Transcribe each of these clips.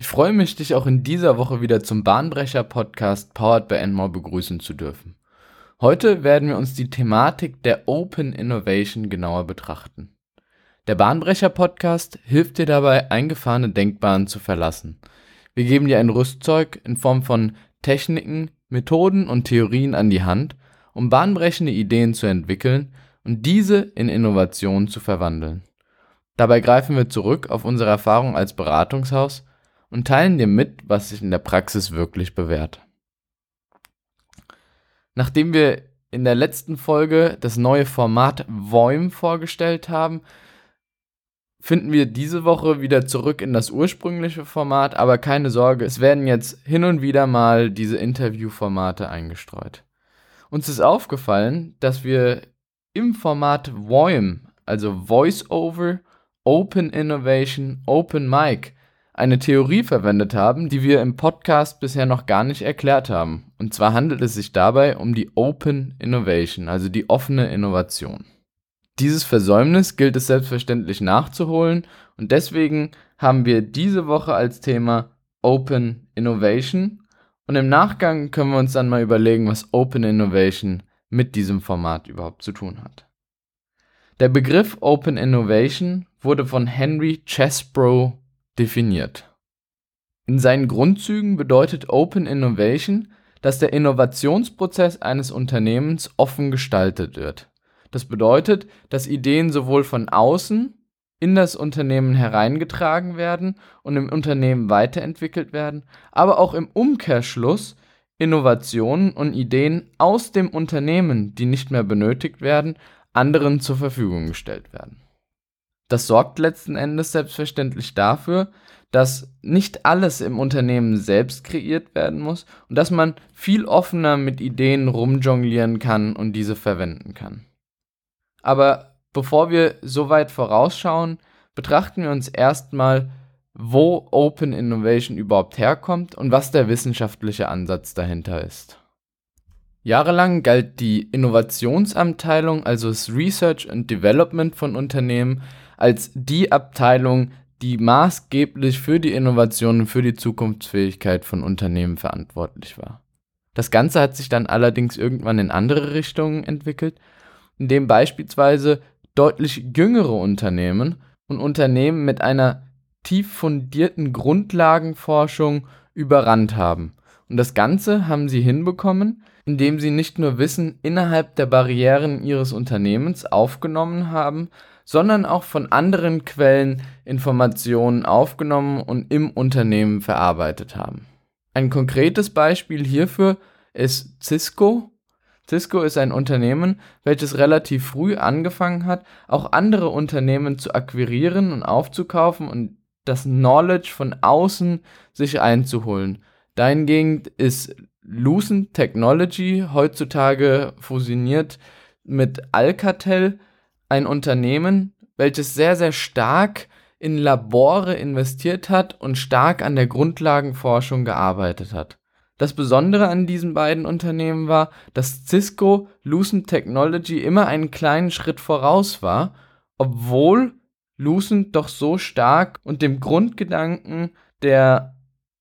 Ich freue mich, dich auch in dieser Woche wieder zum Bahnbrecher-Podcast Powered by Enmore begrüßen zu dürfen. Heute werden wir uns die Thematik der Open Innovation genauer betrachten. Der Bahnbrecher-Podcast hilft dir dabei, eingefahrene Denkbahnen zu verlassen. Wir geben dir ein Rüstzeug in Form von Techniken, Methoden und Theorien an die Hand, um bahnbrechende Ideen zu entwickeln und diese in Innovationen zu verwandeln. Dabei greifen wir zurück auf unsere Erfahrung als Beratungshaus und teilen dir mit, was sich in der Praxis wirklich bewährt. Nachdem wir in der letzten Folge das neue Format Voim vorgestellt haben, finden wir diese Woche wieder zurück in das ursprüngliche Format, aber keine Sorge, es werden jetzt hin und wieder mal diese Interviewformate eingestreut. Uns ist aufgefallen, dass wir im Format Voim, also Voice Over, Open Innovation, Open Mic, eine Theorie verwendet haben, die wir im Podcast bisher noch gar nicht erklärt haben. Und zwar handelt es sich dabei um die Open Innovation, also die offene Innovation. Dieses Versäumnis gilt es selbstverständlich nachzuholen und deswegen haben wir diese Woche als Thema Open Innovation und im Nachgang können wir uns dann mal überlegen, was Open Innovation mit diesem Format überhaupt zu tun hat. Der Begriff Open Innovation wurde von Henry Chesbrough definiert. In seinen Grundzügen bedeutet Open Innovation, dass der Innovationsprozess eines Unternehmens offen gestaltet wird. Das bedeutet, dass Ideen sowohl von außen in das Unternehmen hereingetragen werden und im Unternehmen weiterentwickelt werden, aber auch im Umkehrschluss Innovationen und Ideen aus dem Unternehmen, die nicht mehr benötigt werden, anderen zur Verfügung gestellt werden. Das sorgt letzten Endes selbstverständlich dafür, dass nicht alles im Unternehmen selbst kreiert werden muss und dass man viel offener mit Ideen rumjonglieren kann und diese verwenden kann. Aber bevor wir so weit vorausschauen, betrachten wir uns erstmal, wo Open Innovation überhaupt herkommt und was der wissenschaftliche Ansatz dahinter ist. Jahrelang galt die Innovationsabteilung, also das Research and Development von Unternehmen, als die Abteilung, die maßgeblich für die Innovation und für die Zukunftsfähigkeit von Unternehmen verantwortlich war. Das Ganze hat sich dann allerdings irgendwann in andere Richtungen entwickelt, indem beispielsweise deutlich jüngere Unternehmen und Unternehmen mit einer tief fundierten Grundlagenforschung überrannt haben. Und das Ganze haben sie hinbekommen, indem sie nicht nur Wissen innerhalb der Barrieren ihres Unternehmens aufgenommen haben, sondern auch von anderen Quellen Informationen aufgenommen und im Unternehmen verarbeitet haben. Ein konkretes Beispiel hierfür ist Cisco. Cisco ist ein Unternehmen, welches relativ früh angefangen hat, auch andere Unternehmen zu akquirieren und aufzukaufen und das Knowledge von außen sich einzuholen. Dahingehend ist Lucent Technology heutzutage fusioniert mit Alcatel ein Unternehmen, welches sehr, sehr stark in Labore investiert hat und stark an der Grundlagenforschung gearbeitet hat. Das Besondere an diesen beiden Unternehmen war, dass Cisco Lucent Technology immer einen kleinen Schritt voraus war, obwohl Lucent doch so stark und dem Grundgedanken der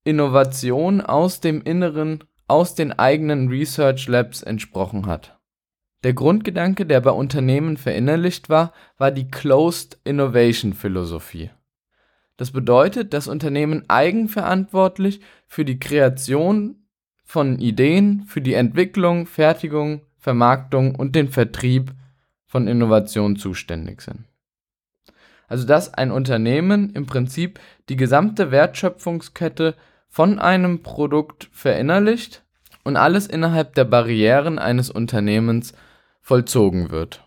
Innovation aus dem Inneren, aus den eigenen Research Labs entsprochen hat. Der Grundgedanke, der bei Unternehmen verinnerlicht war, war die Closed Innovation Philosophie. Das bedeutet, dass Unternehmen eigenverantwortlich für die Kreation von Ideen, für die Entwicklung, Fertigung, Vermarktung und den Vertrieb von Innovationen zuständig sind. Also dass ein Unternehmen im Prinzip die gesamte Wertschöpfungskette von einem Produkt verinnerlicht und alles innerhalb der Barrieren eines Unternehmens vollzogen wird.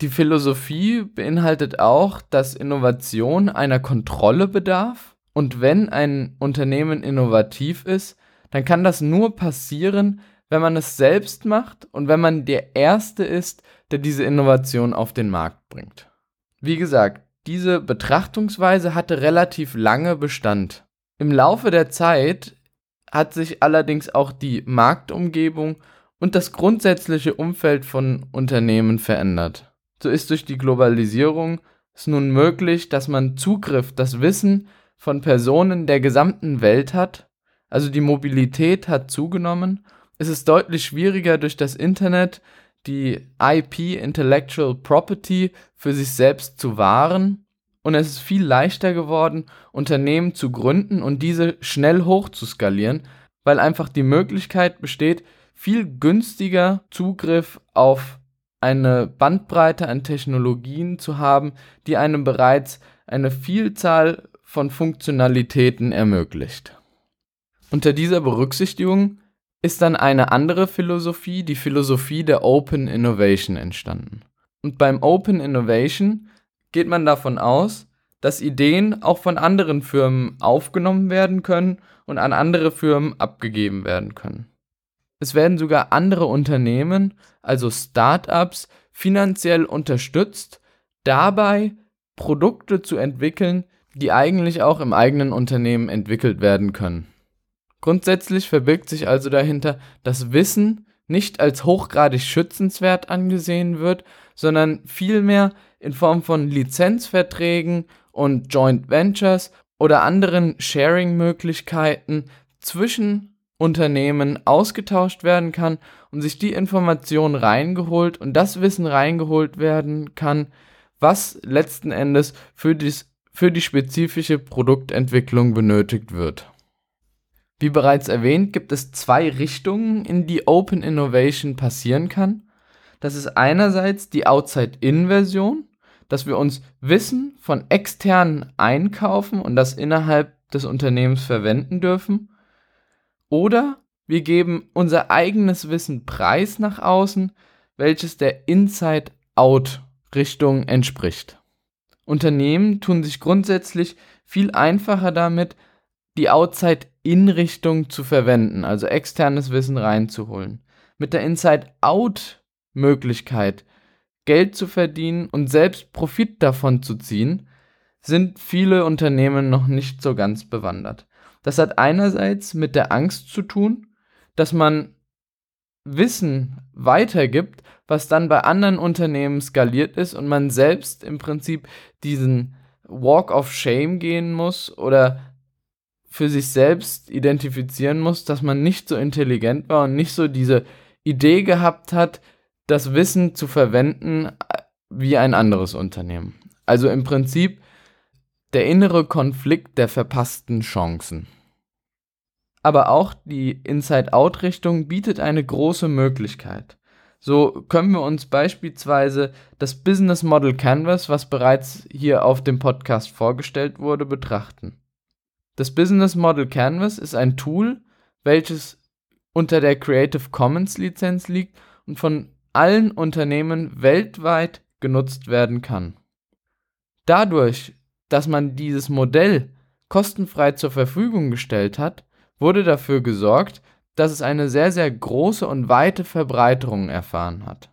Die Philosophie beinhaltet auch, dass Innovation einer Kontrolle bedarf und wenn ein Unternehmen innovativ ist, dann kann das nur passieren, wenn man es selbst macht und wenn man der Erste ist, der diese Innovation auf den Markt bringt. Wie gesagt, diese Betrachtungsweise hatte relativ lange Bestand. Im Laufe der Zeit hat sich allerdings auch die Marktumgebung und das grundsätzliche Umfeld von Unternehmen verändert. So ist durch die Globalisierung es nun möglich, dass man Zugriff, das Wissen von Personen der gesamten Welt hat, also die Mobilität hat zugenommen, es ist deutlich schwieriger durch das Internet die IP Intellectual Property für sich selbst zu wahren und es ist viel leichter geworden, Unternehmen zu gründen und diese schnell hochzuskalieren, weil einfach die Möglichkeit besteht, viel günstiger Zugriff auf eine Bandbreite an Technologien zu haben, die einem bereits eine Vielzahl von Funktionalitäten ermöglicht. Unter dieser Berücksichtigung ist dann eine andere Philosophie, die Philosophie der Open Innovation entstanden. Und beim Open Innovation geht man davon aus, dass Ideen auch von anderen Firmen aufgenommen werden können und an andere Firmen abgegeben werden können. Es werden sogar andere Unternehmen, also Startups, finanziell unterstützt, dabei Produkte zu entwickeln, die eigentlich auch im eigenen Unternehmen entwickelt werden können. Grundsätzlich verbirgt sich also dahinter, dass Wissen nicht als hochgradig schützenswert angesehen wird, sondern vielmehr in Form von Lizenzverträgen und Joint Ventures oder anderen Sharing-Möglichkeiten zwischen Unternehmen ausgetauscht werden kann und sich die Information reingeholt und das Wissen reingeholt werden kann, was letzten Endes für, dies, für die spezifische Produktentwicklung benötigt wird. Wie bereits erwähnt, gibt es zwei Richtungen, in die Open Innovation passieren kann. Das ist einerseits die Outside-In-Version, dass wir uns Wissen von externen einkaufen und das innerhalb des Unternehmens verwenden dürfen. Oder wir geben unser eigenes Wissen preis nach außen, welches der Inside-Out-Richtung entspricht. Unternehmen tun sich grundsätzlich viel einfacher damit, die Outside-In-Richtung zu verwenden, also externes Wissen reinzuholen. Mit der Inside-Out-Möglichkeit Geld zu verdienen und selbst Profit davon zu ziehen, sind viele Unternehmen noch nicht so ganz bewandert. Das hat einerseits mit der Angst zu tun, dass man Wissen weitergibt, was dann bei anderen Unternehmen skaliert ist und man selbst im Prinzip diesen Walk of Shame gehen muss oder für sich selbst identifizieren muss, dass man nicht so intelligent war und nicht so diese Idee gehabt hat, das Wissen zu verwenden äh, wie ein anderes Unternehmen. Also im Prinzip der innere Konflikt der verpassten Chancen. Aber auch die Inside-Out-Richtung bietet eine große Möglichkeit. So können wir uns beispielsweise das Business Model Canvas, was bereits hier auf dem Podcast vorgestellt wurde, betrachten. Das Business Model Canvas ist ein Tool, welches unter der Creative Commons Lizenz liegt und von allen Unternehmen weltweit genutzt werden kann. Dadurch, dass man dieses Modell kostenfrei zur Verfügung gestellt hat, wurde dafür gesorgt, dass es eine sehr, sehr große und weite Verbreiterung erfahren hat.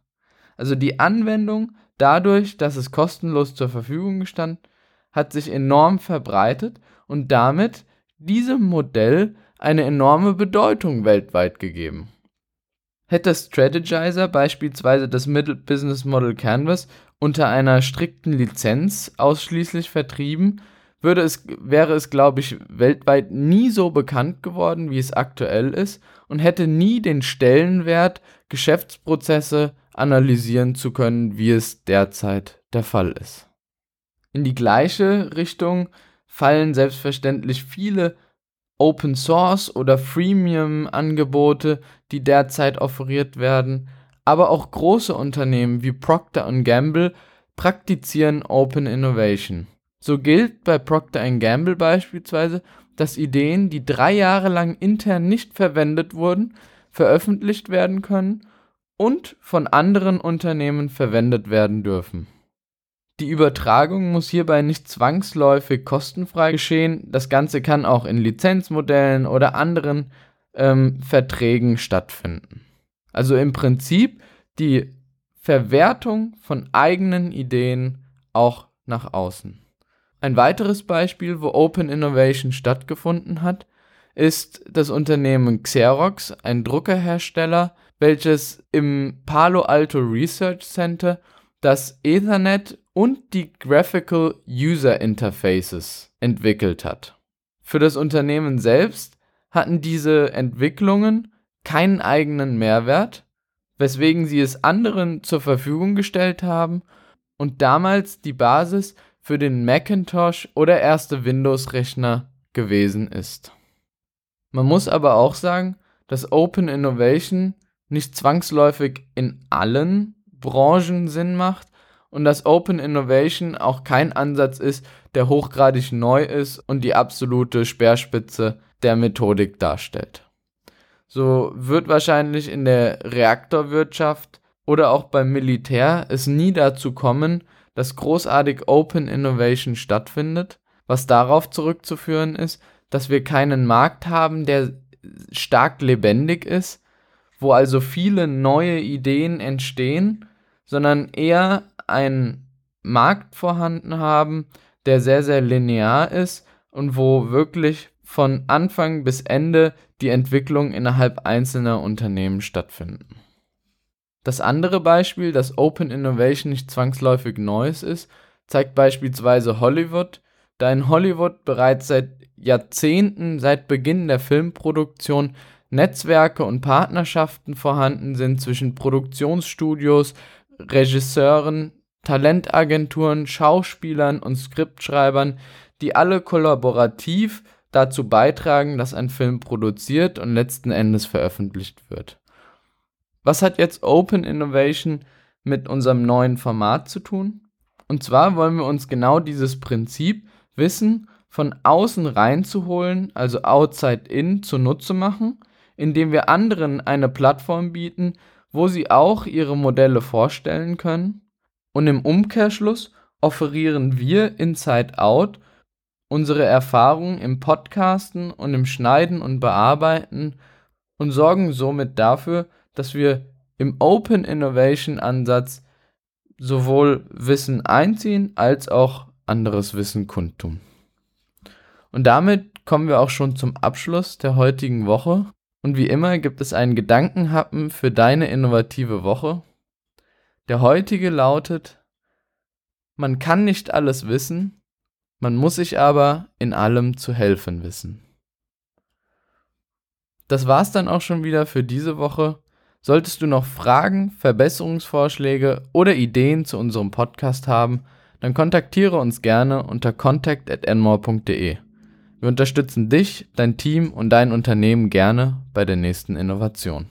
Also die Anwendung dadurch, dass es kostenlos zur Verfügung gestand, hat sich enorm verbreitet und damit diesem Modell eine enorme Bedeutung weltweit gegeben. Hätte Strategizer beispielsweise das Middle Business Model Canvas unter einer strikten Lizenz ausschließlich vertrieben, würde es, wäre es, glaube ich, weltweit nie so bekannt geworden, wie es aktuell ist und hätte nie den Stellenwert, Geschäftsprozesse analysieren zu können, wie es derzeit der Fall ist. In die gleiche Richtung fallen selbstverständlich viele Open Source oder Freemium Angebote, die derzeit offeriert werden, aber auch große Unternehmen wie Procter Gamble praktizieren Open Innovation. So gilt bei Procter Gamble beispielsweise, dass Ideen, die drei Jahre lang intern nicht verwendet wurden, veröffentlicht werden können und von anderen Unternehmen verwendet werden dürfen. Die Übertragung muss hierbei nicht zwangsläufig kostenfrei geschehen, das Ganze kann auch in Lizenzmodellen oder anderen ähm, Verträgen stattfinden. Also im Prinzip die Verwertung von eigenen Ideen auch nach außen. Ein weiteres Beispiel, wo Open Innovation stattgefunden hat, ist das Unternehmen Xerox, ein Druckerhersteller, welches im Palo Alto Research Center das Ethernet und die Graphical User Interfaces entwickelt hat. Für das Unternehmen selbst hatten diese Entwicklungen keinen eigenen Mehrwert, weswegen sie es anderen zur Verfügung gestellt haben und damals die Basis für den Macintosh oder erste Windows-Rechner gewesen ist. Man muss aber auch sagen, dass Open Innovation nicht zwangsläufig in allen Branchen Sinn macht und dass Open Innovation auch kein Ansatz ist, der hochgradig neu ist und die absolute Speerspitze der Methodik darstellt. So wird wahrscheinlich in der Reaktorwirtschaft oder auch beim Militär es nie dazu kommen, dass großartig Open Innovation stattfindet, was darauf zurückzuführen ist, dass wir keinen Markt haben, der stark lebendig ist, wo also viele neue Ideen entstehen, sondern eher einen Markt vorhanden haben, der sehr, sehr linear ist und wo wirklich von Anfang bis Ende die Entwicklung innerhalb einzelner Unternehmen stattfinden. Das andere Beispiel, dass Open Innovation nicht zwangsläufig Neues ist, zeigt beispielsweise Hollywood, da in Hollywood bereits seit Jahrzehnten, seit Beginn der Filmproduktion, Netzwerke und Partnerschaften vorhanden sind zwischen Produktionsstudios, Regisseuren, Talentagenturen, Schauspielern und Skriptschreibern, die alle kollaborativ dazu beitragen, dass ein Film produziert und letzten Endes veröffentlicht wird. Was hat jetzt Open Innovation mit unserem neuen Format zu tun? Und zwar wollen wir uns genau dieses Prinzip Wissen von außen reinzuholen, also outside in, zunutze machen, indem wir anderen eine Plattform bieten, wo sie auch ihre Modelle vorstellen können. Und im Umkehrschluss offerieren wir Inside Out unsere Erfahrungen im Podcasten und im Schneiden und Bearbeiten und sorgen somit dafür, dass wir im Open Innovation Ansatz sowohl Wissen einziehen als auch anderes Wissen kundtun. Und damit kommen wir auch schon zum Abschluss der heutigen Woche. Und wie immer gibt es einen Gedankenhappen für deine innovative Woche. Der heutige lautet, man kann nicht alles wissen, man muss sich aber in allem zu helfen wissen. Das war's dann auch schon wieder für diese Woche. Solltest du noch Fragen, Verbesserungsvorschläge oder Ideen zu unserem Podcast haben, dann kontaktiere uns gerne unter contact@enmore.de. Wir unterstützen dich, dein Team und dein Unternehmen gerne bei der nächsten Innovation.